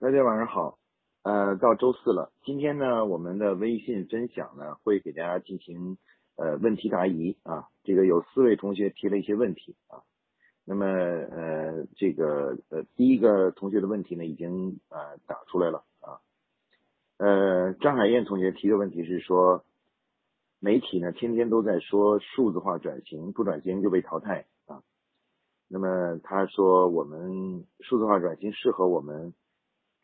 大家晚上好，呃，到周四了，今天呢，我们的微信分享呢，会给大家进行呃问题答疑啊，这个有四位同学提了一些问题啊，那么呃这个呃第一个同学的问题呢，已经呃打出来了啊，呃张海燕同学提的问题是说，媒体呢天天都在说数字化转型，不转型就被淘汰啊，那么他说我们数字化转型适合我们。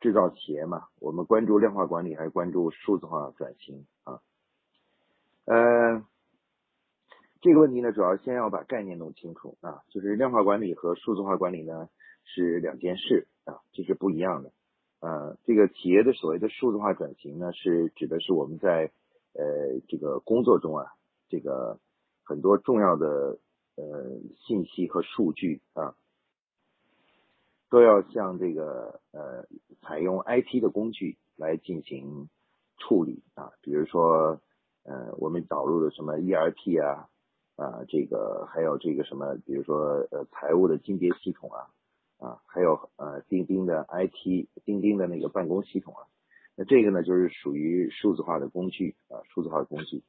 制造企业嘛，我们关注量化管理还是关注数字化转型啊？呃，这个问题呢，主要先要把概念弄清楚啊，就是量化管理和数字化管理呢是两件事啊，这是不一样的。呃，这个企业的所谓的数字化转型呢，是指的是我们在呃这个工作中啊，这个很多重要的呃信息和数据啊。都要向这个呃采用 IT 的工具来进行处理啊，比如说呃我们导入的什么 ERP 啊啊这个还有这个什么，比如说呃财务的金别系统啊啊还有呃钉钉的 IT 钉钉的那个办公系统啊，那这个呢就是属于数字化的工具啊数字化的工具。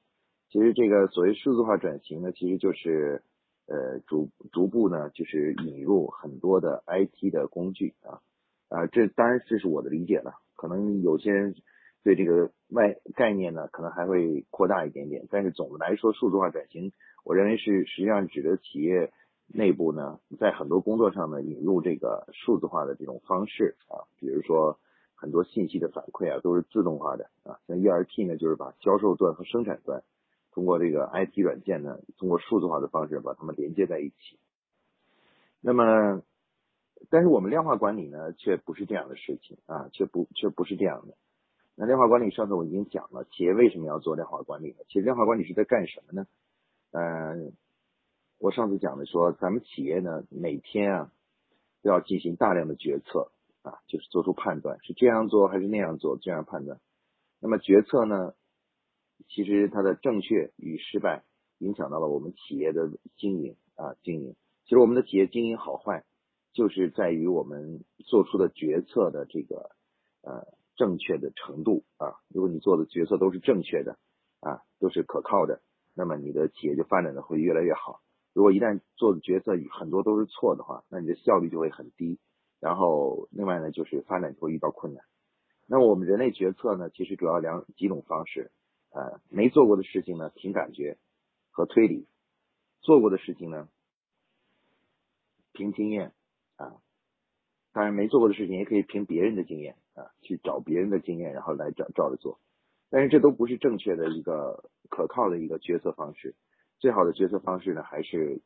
其实这个所谓数字化转型呢，其实就是。呃，逐逐步呢，就是引入很多的 IT 的工具啊啊，这当然这是我的理解了，可能有些人对这个外概念呢，可能还会扩大一点点，但是总的来说，数字化转型，我认为是实际上指的企业内部呢，在很多工作上呢，引入这个数字化的这种方式啊，比如说很多信息的反馈啊，都是自动化的啊，像 ERP 呢，就是把销售端和生产端。通过这个 IT 软件呢，通过数字化的方式把它们连接在一起。那么，但是我们量化管理呢，却不是这样的事情啊，却不却不是这样的。那量化管理上次我已经讲了，企业为什么要做量化管理呢？其实量化管理是在干什么呢？嗯，我上次讲的说，咱们企业呢，每天啊都要进行大量的决策啊，就是做出判断，是这样做还是那样做，这样判断。那么决策呢？其实它的正确与失败，影响到了我们企业的经营啊经营。其实我们的企业经营好坏，就是在于我们做出的决策的这个呃正确的程度啊。如果你做的决策都是正确的啊，都是可靠的，那么你的企业就发展的会越来越好。如果一旦做的决策很多都是错的话，那你的效率就会很低。然后另外呢，就是发展会遇到困难。那我们人类决策呢，其实主要两几种方式。呃，没做过的事情呢，凭感觉和推理；做过的事情呢，凭经验啊。当然，没做过的事情也可以凭别人的经验啊，去找别人的经验，然后来照照着做。但是这都不是正确的一个可靠的一个决策方式。最好的决策方式呢，还是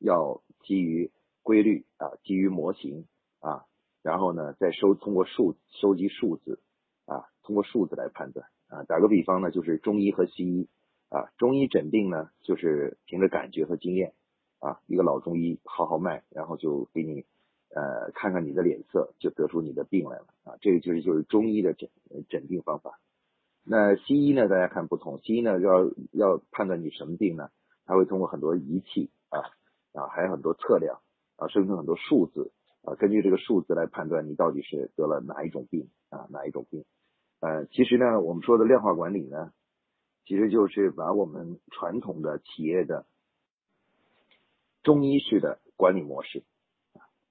要基于规律啊，基于模型啊，然后呢，再收通过数收集数字啊，通过数字来判断。啊，打个比方呢，就是中医和西医啊，中医诊病呢，就是凭着感觉和经验啊，一个老中医号号脉，然后就给你呃看看你的脸色，就得出你的病来了啊，这个就是就是中医的诊诊病方法。那西医呢，大家看不同，西医呢要要判断你什么病呢，他会通过很多仪器啊啊，还有很多测量啊，生成很多数字啊，根据这个数字来判断你到底是得了哪一种病啊，哪一种病。呃，其实呢，我们说的量化管理呢，其实就是把我们传统的企业的中医式的管理模式，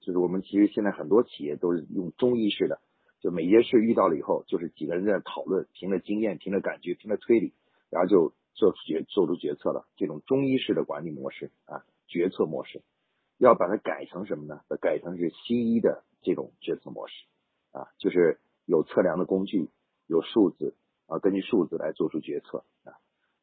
就是我们其实现在很多企业都是用中医式的，就每件事遇到了以后，就是几个人在讨论，凭着经验，凭着感觉，凭着推理，然后就做出决做出决策了。这种中医式的管理模式啊，决策模式，要把它改成什么呢？改成是西医的这种决策模式啊，就是有测量的工具。有数字啊，根据数字来做出决策啊。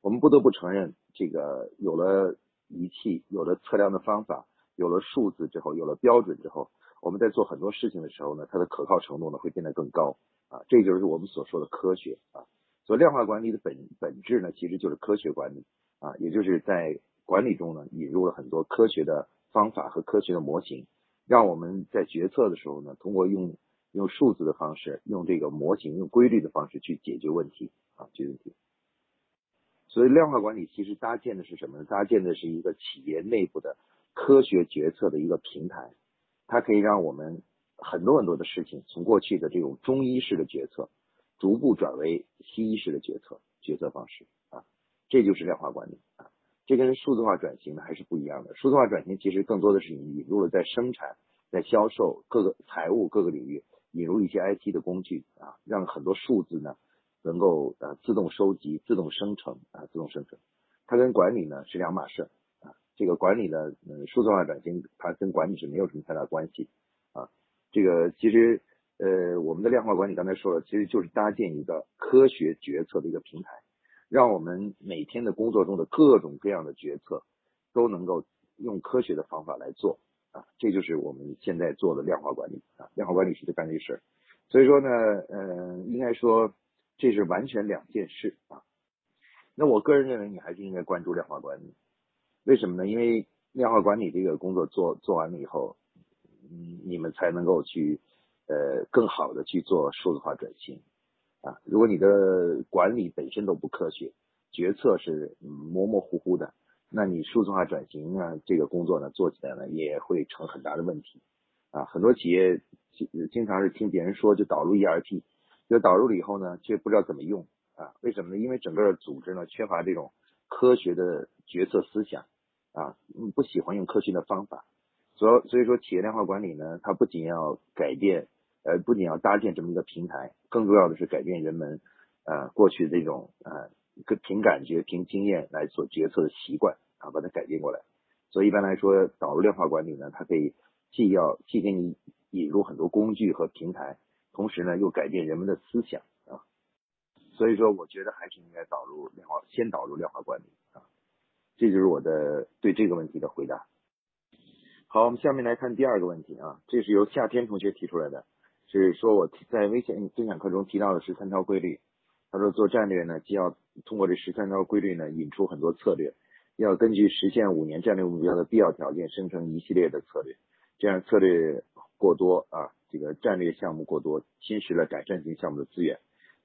我们不得不承认，这个有了仪器，有了测量的方法，有了数字之后，有了标准之后，我们在做很多事情的时候呢，它的可靠程度呢会变得更高啊。这就是我们所说的科学啊。所以量化管理的本本质呢，其实就是科学管理啊，也就是在管理中呢引入了很多科学的方法和科学的模型，让我们在决策的时候呢，通过用。用数字的方式，用这个模型，用规律的方式去解决问题啊，解决问题。所以量化管理其实搭建的是什么呢？搭建的是一个企业内部的科学决策的一个平台，它可以让我们很多很多的事情，从过去的这种中医式的决策，逐步转为西医式的决策决策方式啊，这就是量化管理啊。这跟数字化转型呢还是不一样的。数字化转型其实更多的是引入了在生产、在销售各个财务各个领域引入一些 IT 的工具啊，让很多数字呢能够呃自动收集、自动生成啊、自动生成。它跟管理呢是两码事啊。这个管理呢嗯数字化转型，它跟管理是没有什么太大关系啊。这个其实呃我们的量化管理刚才说了，其实就是搭建一个科学决策的一个平台。让我们每天的工作中的各种各样的决策都能够用科学的方法来做啊，这就是我们现在做的量化管理啊，量化管理是在干这事。所以说呢，嗯，应该说这是完全两件事啊。那我个人认为，你还是应该关注量化管理。为什么呢？因为量化管理这个工作做做完了以后，嗯，你们才能够去呃更好的去做数字化转型。啊，如果你的管理本身都不科学，决策是模模糊糊的，那你数字化转型呢这个工作呢做起来呢也会成很大的问题。啊，很多企业经经常是听别人说就导入 ERP，就导入了以后呢却不知道怎么用啊？为什么呢？因为整个组织呢缺乏这种科学的决策思想啊，不喜欢用科学的方法。所所以说企业量化管理呢，它不仅要改变。呃，不仅要搭建这么一个平台，更重要的是改变人们呃过去这种呃凭感觉、凭经验来做决策的习惯啊，把它改变过来。所以一般来说，导入量化管理呢，它可以既要既给你引入很多工具和平台，同时呢又改变人们的思想啊。所以说，我觉得还是应该导入量化，先导入量化管理啊。这就是我的对这个问题的回答。好，我们下面来看第二个问题啊，这是由夏天同学提出来的。是说我在微信分享课中提到的十三条规律。他说做战略呢，既要通过这十三条规律呢引出很多策略，要根据实现五年战略目标的必要条件生成一系列的策略。这样策略过多啊，这个战略项目过多，侵蚀了改善型项目的资源。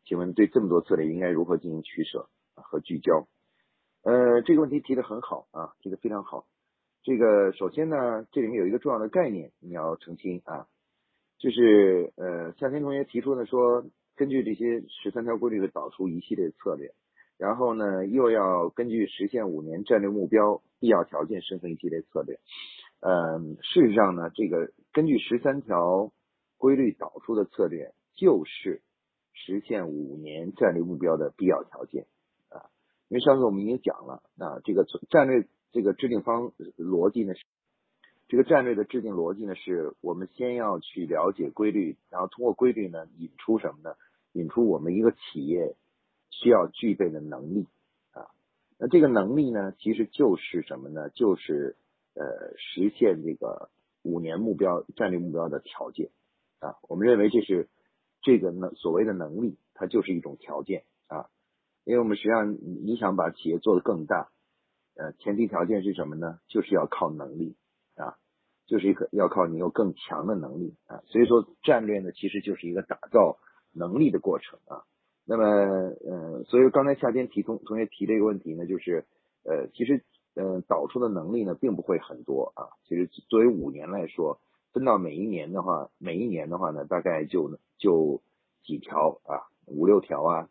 请问对这么多策略应该如何进行取舍和聚焦？呃，这个问题提的很好啊，提的非常好。这个首先呢，这里面有一个重要的概念你要澄清啊。就是呃，夏天同学提出的说，根据这些十三条规律的导出一系列策略，然后呢，又要根据实现五年战略目标必要条件生成一系列策略。嗯，事实上呢，这个根据十三条规律导出的策略，就是实现五年战略目标的必要条件啊。因为上次我们已经讲了啊，这个战略这个制定方逻辑呢是。这个战略的制定逻辑呢，是我们先要去了解规律，然后通过规律呢引出什么呢？引出我们一个企业需要具备的能力啊。那这个能力呢，其实就是什么呢？就是呃实现这个五年目标战略目标的条件啊。我们认为这是这个能所谓的能力，它就是一种条件啊。因为我们实际上你想把企业做得更大，呃，前提条件是什么呢？就是要靠能力啊。就是一个要靠你有更强的能力啊，所以说战略呢其实就是一个打造能力的过程啊。那么呃，所以刚才夏天提同同学提这个问题呢，就是呃其实呃导出的能力呢并不会很多啊。其实作为五年来说，分到每一年的话，每一年的话呢大概就就几条啊，五六条啊，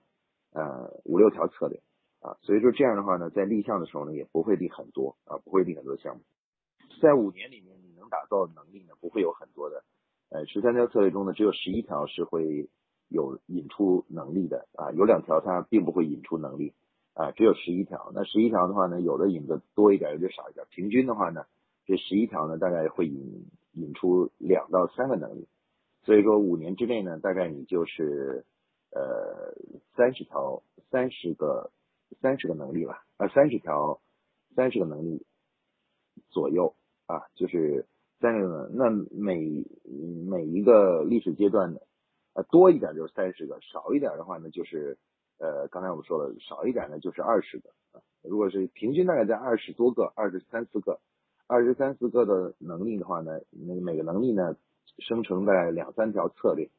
呃五六条策略啊。所以说这样的话呢，在立项的时候呢也不会立很多啊，不会立很多项目，在五年里面。你能打造能力呢不会有很多的，呃，十三条策略中呢只有十一条是会有引出能力的啊，有两条它并不会引出能力啊，只有十一条。那十一条的话呢，有的引的多一点，有的少一点。平均的话呢，这十一条呢大概会引引出两到三个能力。所以说五年之内呢，大概你就是呃三十条三十个三十个能力吧，啊三十条三十个能力左右啊，就是。三十个，那每每一个历史阶段的，呃，多一点就是三十个，少一点的话呢，就是呃，刚才我们说了，少一点呢就是二十个。如果是平均大概在二十多个，二十三四个，二十三四个的能力的话呢，那每个能力呢生成在两三条策略，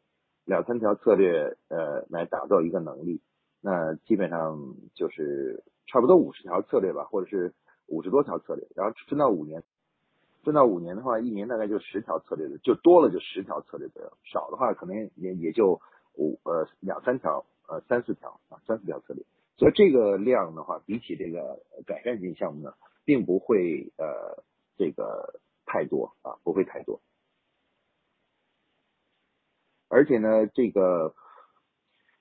两三条策略呃来打造一个能力，那基本上就是差不多五十条策略吧，或者是五十多条策略，然后分到五年。分到五年的话，一年大概就十条策略的，就多了就十条策略左右，少的话可能也也就五呃两三条呃三四条啊三四条策略。所以这个量的话，比起这个改善性项目呢，并不会呃这个太多啊，不会太多。而且呢，这个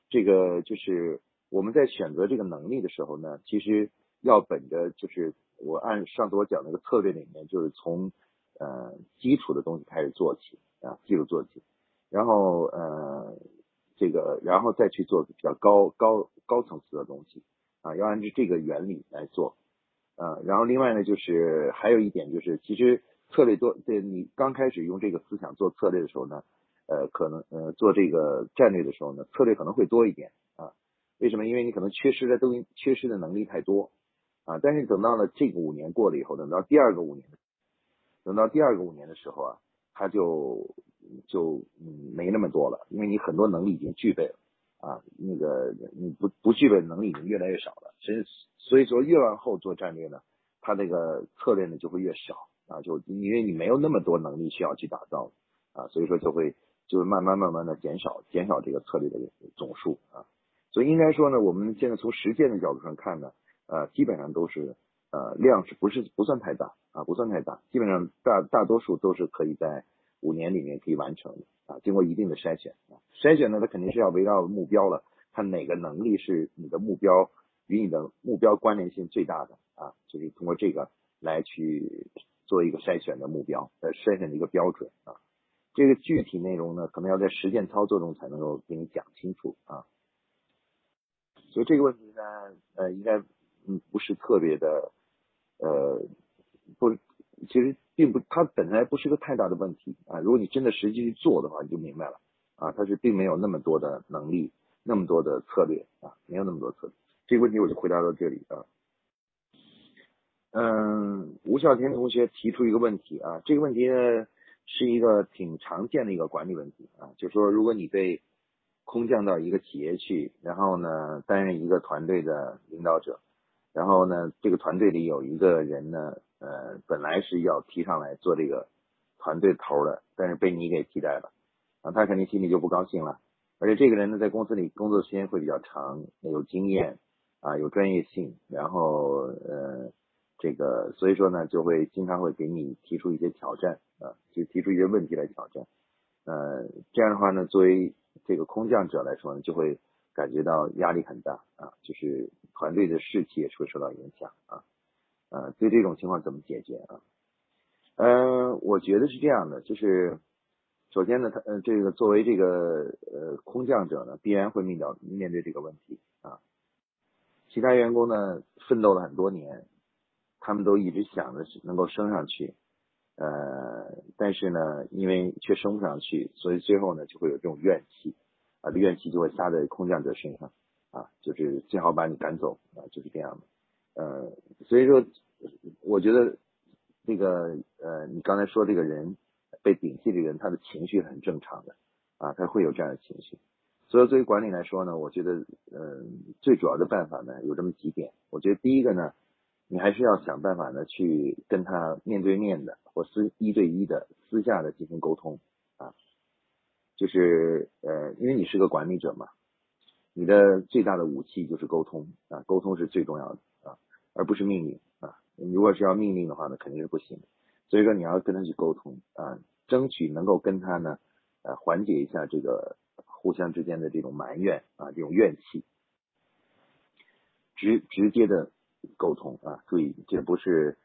这个就是我们在选择这个能力的时候呢，其实要本着就是我按上次我讲那个策略里面，就是从呃基础的东西开始做起啊，基础做起，然后呃这个然后再去做比较高高高层次的东西啊，要按照这个原理来做啊。然后另外呢，就是还有一点就是，其实策略做对你刚开始用这个思想做策略的时候呢。呃，可能呃做这个战略的时候呢，策略可能会多一点啊。为什么？因为你可能缺失的东西，缺失的能力太多啊。但是等到了这个五年过了以后，等到第二个五年，等到第二个五年的时候啊，他就就嗯没那么多了，因为你很多能力已经具备了啊。那个你不不具备的能力已经越来越少了，所以所以说越往后做战略呢，他这个策略呢就会越少啊，就因为你没有那么多能力需要去打造啊，所以说就会。就是慢慢慢慢的减少减少这个策略的总数啊，所以应该说呢，我们现在从实践的角度上看呢，呃，基本上都是呃量是不是不算太大啊，不算太大，基本上大大多数都是可以在五年里面可以完成的啊，经过一定的筛选啊，筛选呢，它肯定是要围绕目标了，看哪个能力是你的目标与你的目标关联性最大的啊，就是通过这个来去做一个筛选的目标呃筛选的一个标准啊。这个具体内容呢，可能要在实践操作中才能够给你讲清楚啊。所以这个问题呢，呃，应该嗯不是特别的，呃，不，其实并不，它本来不是个太大的问题啊。如果你真的实际去做的话，你就明白了啊，它是并没有那么多的能力，那么多的策略啊，没有那么多策略。这个问题我就回答到这里啊。嗯，吴孝天同学提出一个问题啊，这个问题呢。是一个挺常见的一个管理问题啊，就是说，如果你被空降到一个企业去，然后呢担任一个团队的领导者，然后呢这个团队里有一个人呢，呃，本来是要提上来做这个团队头的，但是被你给替代了，啊，他肯定心里就不高兴了。而且这个人呢，在公司里工作时间会比较长，有经验啊，有专业性，然后呃。这个所以说呢，就会经常会给你提出一些挑战啊，就提出一些问题来挑战。呃，这样的话呢，作为这个空降者来说呢，就会感觉到压力很大啊，就是团队的士气也会受到影响啊。呃，对这种情况怎么解决啊？嗯，我觉得是这样的，就是首先呢，他呃这个作为这个呃空降者呢，必然会面到面对这个问题啊。其他员工呢，奋斗了很多年。他们都一直想着能够升上去，呃，但是呢，因为却升不上去，所以最后呢就会有这种怨气，啊，怨气就会撒在空降者身上，啊，就是最好把你赶走，啊，就是这样的，呃，所以说，我觉得这个呃，你刚才说这个人被顶替的人，他的情绪很正常的，啊，他会有这样的情绪，所以作为管理来说呢，我觉得，呃，最主要的办法呢有这么几点，我觉得第一个呢。你还是要想办法呢，去跟他面对面的或私一对一的私下的进行沟通，就是呃，因为你是个管理者嘛，你的最大的武器就是沟通啊，沟通是最重要的啊，而不是命令啊。如果是要命令的话呢，肯定是不行。所以说你要跟他去沟通啊，争取能够跟他呢，呃，缓解一下这个互相之间的这种埋怨啊，这种怨气，直直接的。沟通啊，注意，这不是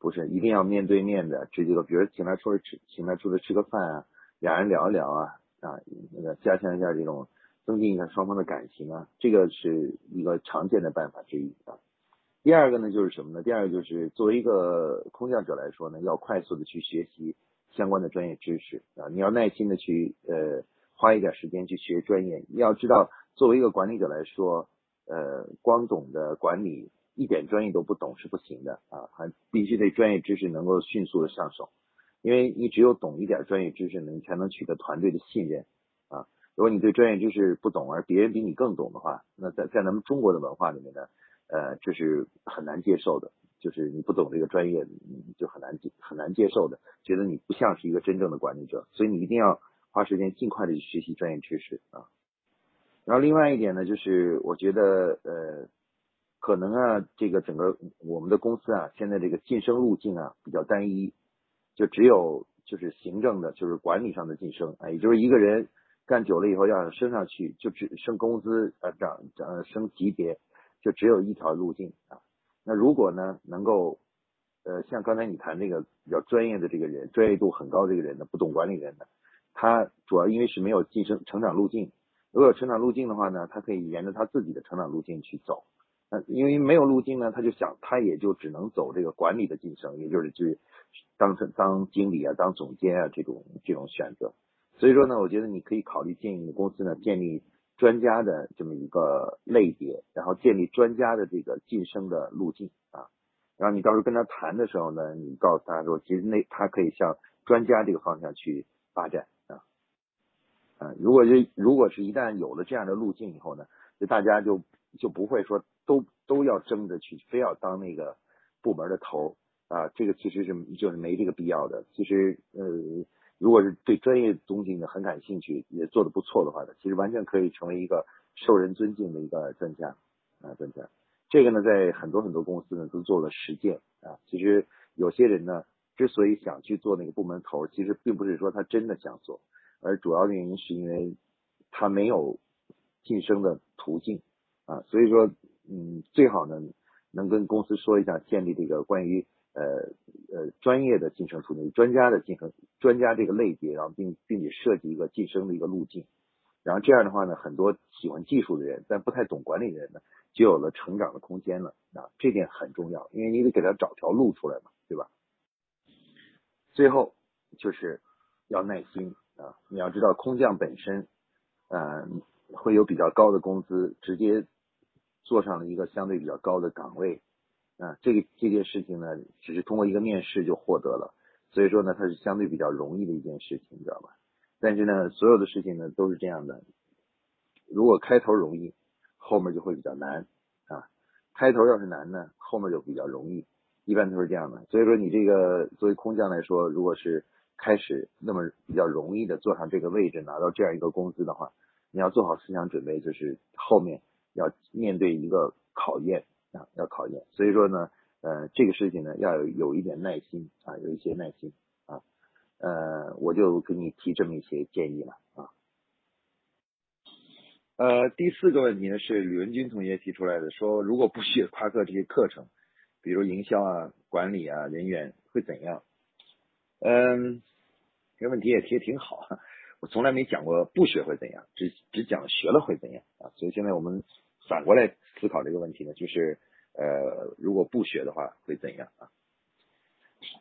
不是一定要面对面的，直接的，比如请他出来吃，请他出来吃个饭啊，俩人聊一聊啊啊，那个加强一下这种，增进一下双方的感情啊，这个是一个常见的办法之一啊。第二个呢，就是什么呢？第二个就是作为一个空降者来说呢，要快速的去学习相关的专业知识啊，你要耐心的去呃花一点时间去学专业。你要知道，作为一个管理者来说，呃，光懂的管理。一点专业都不懂是不行的啊，还必须得专业知识能够迅速的上手，因为你只有懂一点专业知识呢，你才能取得团队的信任啊。如果你对专业知识不懂，而别人比你更懂的话，那在在咱们中国的文化里面呢，呃，这是很难接受的。就是你不懂这个专业，就很难接很难接受的，觉得你不像是一个真正的管理者，所以你一定要花时间尽快的去学习专业知识啊。然后另外一点呢，就是我觉得呃，可能啊，这个整个我们的公司啊，现在这个晋升路径啊比较单一，就只有就是行政的，就是管理上的晋升啊，也就是一个人干久了以后要升上去，就只升工资呃涨涨升级别，就只有一条路径啊。那如果呢，能够，呃，像刚才你谈那个比较专业的这个人，专业度很高这个人呢，不懂管理人的，他主要因为是没有晋升成长路径，如果有成长路径的话呢，他可以沿着他自己的成长路径去走。那因为没有路径呢，他就想他也就只能走这个管理的晋升，也就是去当成当经理啊，当总监啊这种这种选择。所以说呢，我觉得你可以考虑建议你公司呢建立。专家的这么一个类别，然后建立专家的这个晋升的路径啊，然后你到时候跟他谈的时候呢，你告诉他说，其实那他可以向专家这个方向去发展啊，啊，如果是如果是一旦有了这样的路径以后呢，就大家就就不会说都要争着去，非要当那个部门的头啊，这个其实是就是没这个必要的，其实呃。如果是对专业东西呢很感兴趣，也做的不错的话呢，其实完全可以成为一个受人尊敬的一个专家啊专家。这个呢，在很多很多公司呢都做了实践啊。其实有些人呢，之所以想去做那个部门头，其实并不是说他真的想做，而主要的原因是因为他没有晋升的途径啊。所以说，嗯，最好呢能跟公司说一下，建立这个关于。呃呃，专业的晋升途径，专家的晋升，专家这个类别，然后并并且设计一个晋升的一个路径，然后这样的话呢，很多喜欢技术的人，但不太懂管理的人呢，就有了成长的空间了啊，这点很重要，因为你得给他找条路出来嘛，对吧？最后就是要耐心啊，你要知道空降本身，嗯，会有比较高的工资，直接做上了一个相对比较高的岗位。啊，这个这件事情呢，只是通过一个面试就获得了，所以说呢，它是相对比较容易的一件事情，你知道吧？但是呢，所有的事情呢都是这样的，如果开头容易，后面就会比较难啊。开头要是难呢，后面就比较容易，一般都是这样的。所以说，你这个作为空降来说，如果是开始那么比较容易的坐上这个位置，拿到这样一个工资的话，你要做好思想准备，就是后面要面对一个考验。啊，要考验，所以说呢，呃，这个事情呢，要有有一点耐心啊，有一些耐心啊，呃，我就给你提这么一些建议了啊。呃，第四个问题呢是吕文军同学提出来的，说如果不学夸克这些课程，比如营销啊、管理啊、人员会怎样？嗯，这问题也提的挺好，我从来没讲过不学会怎样，只只讲学了会怎样啊，所以现在我们。反过来思考这个问题呢，就是呃，如果不学的话会怎样啊？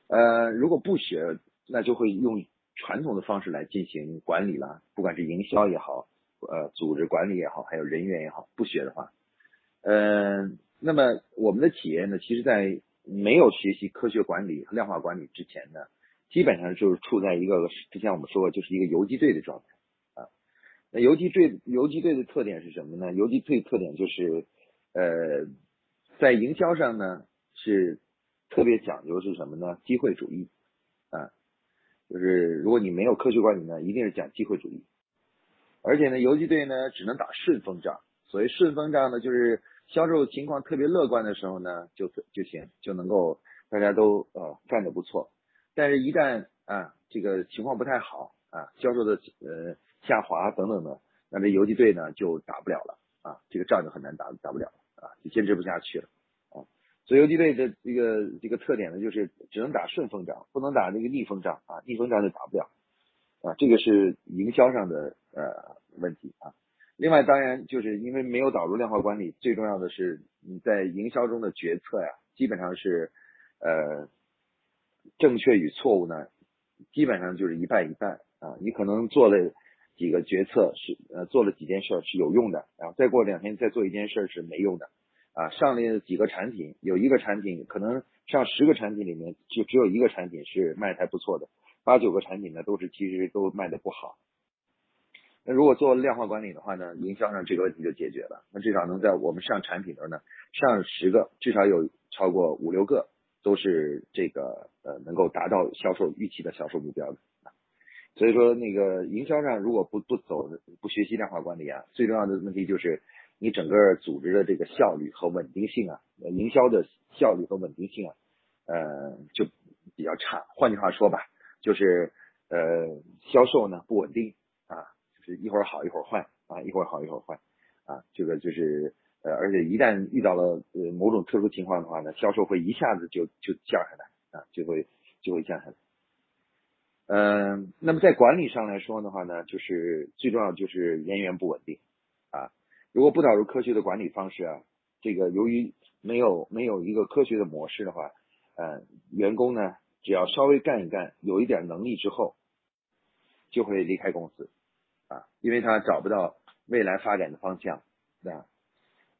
呃，如果不学，那就会用传统的方式来进行管理了，不管是营销也好，呃，组织管理也好，还有人员也好，不学的话，嗯，那么我们的企业呢，其实在没有学习科学管理和量化管理之前呢，基本上就是处在一个之前我们说过，就是一个游击队的状态。那游击队游击队的特点是什么呢？游击队特点就是，呃，在营销上呢是特别讲究是什么呢？机会主义啊，就是如果你没有科学管理呢，一定是讲机会主义。而且呢，游击队呢只能打顺风仗。所谓顺风仗呢，就是销售情况特别乐观的时候呢，就就行，就能够大家都呃干得不错。但是，一旦啊这个情况不太好啊，销售的呃。下滑等等的，那这游击队呢就打不了了啊，这个仗就很难打，打不了啊，就坚持不下去了啊。所以游击队的这个这个特点呢，就是只能打顺风仗，不能打那个逆风仗啊，逆风仗就打不了啊。这个是营销上的呃问题啊。另外，当然就是因为没有导入量化管理，最重要的是你在营销中的决策呀，基本上是呃正确与错误呢，基本上就是一半一半啊。你可能做了。几个决策是呃做了几件事是有用的，然后再过两天再做一件事是没用的啊。上了几个产品，有一个产品可能上十个产品里面就只有一个产品是卖的还不错的，八九个产品呢都是其实都卖的不好。那如果做量化管理的话呢，营销上这个问题就解决了。那至少能在我们上产品的时候呢，上十个至少有超过五六个都是这个呃能够达到销售预期的销售目标的。所以说，那个营销上如果不不走不学习量化管理啊，最重要的问题就是你整个组织的这个效率和稳定性啊，营销的效率和稳定性啊，呃就比较差。换句话说吧，就是呃销售呢不稳定啊，就是一会儿好一会儿坏啊，一会儿好一会儿坏啊，这个就是呃而且一旦遇到了呃某种特殊情况的话呢，销售会一下子就就降下来啊，就会就会降下来。嗯，那么在管理上来说的话呢，就是最重要就是人员不稳定啊。如果不导入科学的管理方式啊，这个由于没有没有一个科学的模式的话，呃，员工呢只要稍微干一干，有一点能力之后，就会离开公司啊，因为他找不到未来发展的方向啊，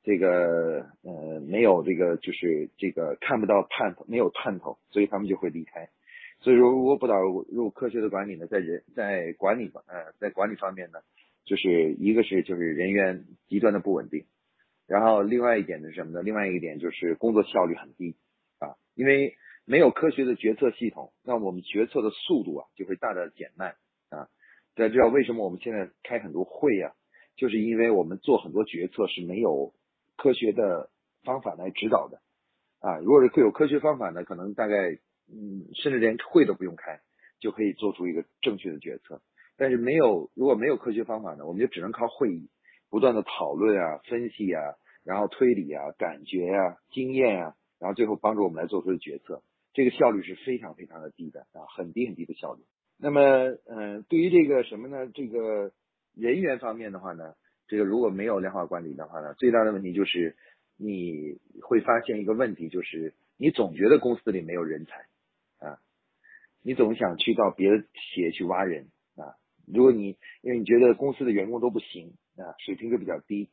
这个呃没有这个就是这个看不到盼头，没有盼头，所以他们就会离开。所以说，如果不导入科学的管理呢，在人在管理方呃在管理方面呢，就是一个是就是人员极端的不稳定，然后另外一点是什么呢？另外一点就是工作效率很低啊，因为没有科学的决策系统，那我们决策的速度啊就会大大减慢啊。大家知道为什么我们现在开很多会呀？就是因为我们做很多决策是没有科学的方法来指导的啊。如果是有科学方法呢，可能大概。嗯，甚至连会都不用开，就可以做出一个正确的决策。但是没有，如果没有科学方法呢，我们就只能靠会议，不断的讨论啊、分析啊，然后推理啊、感觉啊、经验啊，然后最后帮助我们来做出的决策。这个效率是非常非常的低的啊，很低很低的效率。那么，嗯，对于这个什么呢？这个人员方面的话呢，这个如果没有量化管理的话呢，最大的问题就是你会发现一个问题，就是你总觉得公司里没有人才。你总想去到别的企业去挖人啊？如果你因为你觉得公司的员工都不行啊，水平都比较低，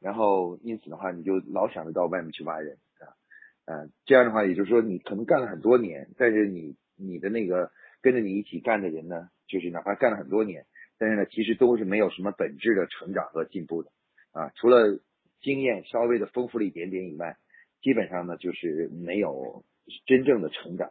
然后因此的话，你就老想着到外面去挖人啊，啊，这样的话，也就是说你可能干了很多年，但是你你的那个跟着你一起干的人呢，就是哪怕干了很多年，但是呢，其实都是没有什么本质的成长和进步的啊，除了经验稍微的丰富了一点点以外，基本上呢就是没有真正的成长。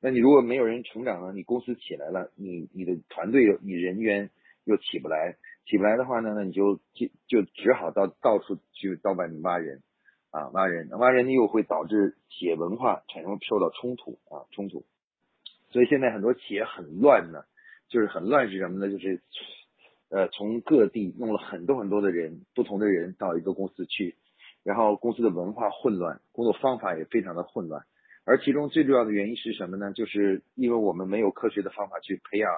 那你如果没有人成长呢？你公司起来了，你你的团队你人员又起不来，起不来的话呢，那你就就就只好到到处去到外面挖人啊，挖人，挖人又会导致企业文化产生受到冲突啊，冲突。所以现在很多企业很乱呢，就是很乱是什么呢？就是呃从各地弄了很多很多的人，不同的人到一个公司去，然后公司的文化混乱，工作方法也非常的混乱。而其中最重要的原因是什么呢？就是因为我们没有科学的方法去培养，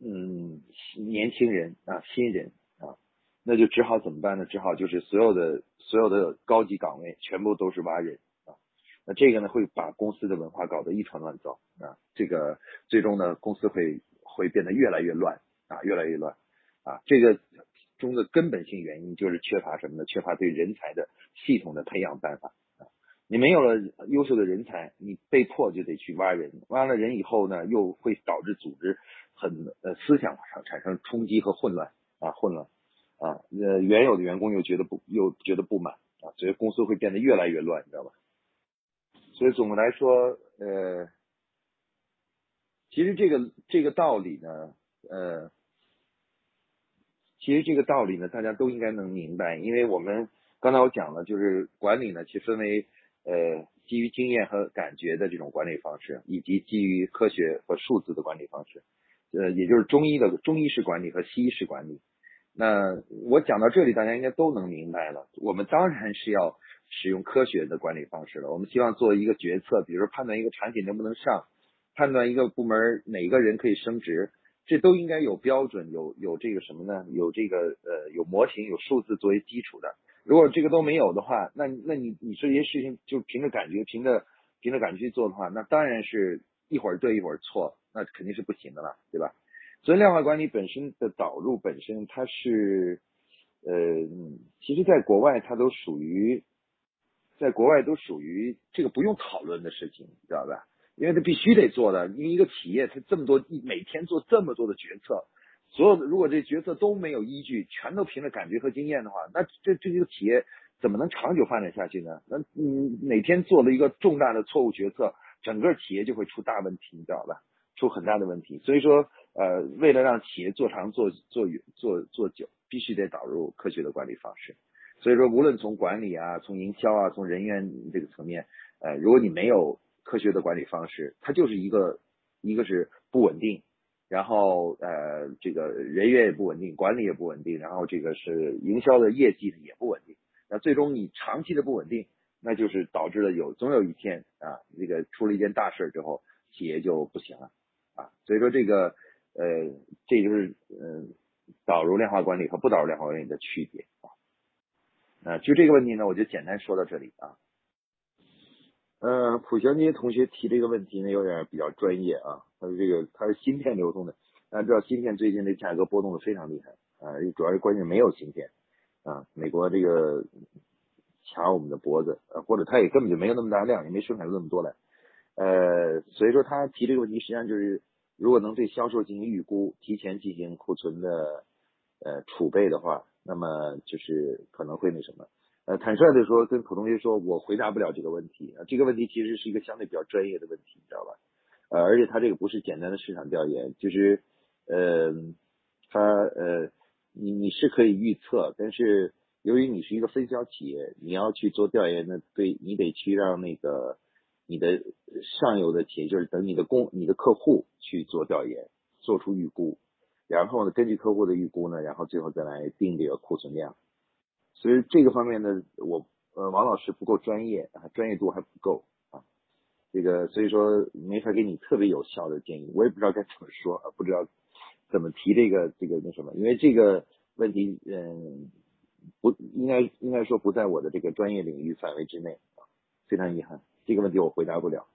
嗯，年轻人啊，新人啊，那就只好怎么办呢？只好就是所有的所有的高级岗位全部都是挖人啊，那这个呢会把公司的文化搞得一团乱糟啊，这个最终呢公司会会变得越来越乱啊，越来越乱啊，这个中的根本性原因就是缺乏什么呢？缺乏对人才的系统的培养办法。你没有了优秀的人才，你被迫就得去挖人，挖了人以后呢，又会导致组织很呃思想上产生冲击和混乱啊，混乱啊，呃原有的员工又觉得不又觉得不满啊，所以公司会变得越来越乱，你知道吧？所以总的来说，呃，其实这个这个道理呢，呃，其实这个道理呢，大家都应该能明白，因为我们刚才我讲了，就是管理呢，其实分为。呃，基于经验和感觉的这种管理方式，以及基于科学和数字的管理方式，呃，也就是中医的中医式管理和西医式管理。那我讲到这里，大家应该都能明白了。我们当然是要使用科学的管理方式了。我们希望做一个决策，比如说判断一个产品能不能上，判断一个部门哪一个人可以升职，这都应该有标准，有有这个什么呢？有这个呃，有模型，有数字作为基础的。如果这个都没有的话，那那你你这些事情就凭着感觉，凭着凭着感觉去做的话，那当然是一会儿对一会儿错，那肯定是不行的了，对吧？所以量化管理本身的导入本身，它是呃，其实在国外它都属于，在国外都属于这个不用讨论的事情，知道吧？因为他必须得做的，因为一个企业它这么多一每天做这么多的决策。所有的如果这决策都没有依据，全都凭着感觉和经验的话，那这这个企业怎么能长久发展下去呢？那嗯，哪天做了一个重大的错误决策，整个企业就会出大问题，你知道吧？出很大的问题。所以说，呃，为了让企业做长做做远做做久，必须得导入科学的管理方式。所以说，无论从管理啊，从营销啊，从人员这个层面，呃，如果你没有科学的管理方式，它就是一个一个是不稳定，然后呃，这个人员也不稳定，管理也不稳定，然后这个是营销的业绩也不稳定。那最终你长期的不稳定，那就是导致了有总有一天啊，这个出了一件大事之后，企业就不行了啊。所以说这个呃，这就是嗯，导入量化管理和不导入量化管理的区别啊。啊，就这个问题呢，我就简单说到这里啊。呃，普祥金同学提这个问题呢，有点比较专业啊。他说这个他是芯片流通的，大家知道芯片最近的价格波动的非常厉害啊，主要是关键没有芯片啊，美国这个卡我们的脖子啊，或者他也根本就没有那么大量，也没生产出那么多来。呃，所以说他提这个问题，实际上就是如果能对销售进行预估，提前进行库存的呃储备的话。那么就是可能会那什么，呃，坦率的说，跟普同学说，我回答不了这个问题啊。这个问题其实是一个相对比较专业的问题，你知道吧？呃，而且他这个不是简单的市场调研，就是呃，他呃，你你是可以预测，但是由于你是一个分销企业，你要去做调研呢，对你得去让那个你的上游的企业，就是等你的供你的客户去做调研，做出预估。然后呢，根据客户的预估呢，然后最后再来定这个库存量。所以这个方面呢，我呃王老师不够专业啊，专业度还不够啊。这个所以说没法给你特别有效的建议，我也不知道该怎么说啊，不知道怎么提这个这个那什么，因为这个问题嗯不应该应该说不在我的这个专业领域范围之内啊，非常遗憾，这个问题我回答不了。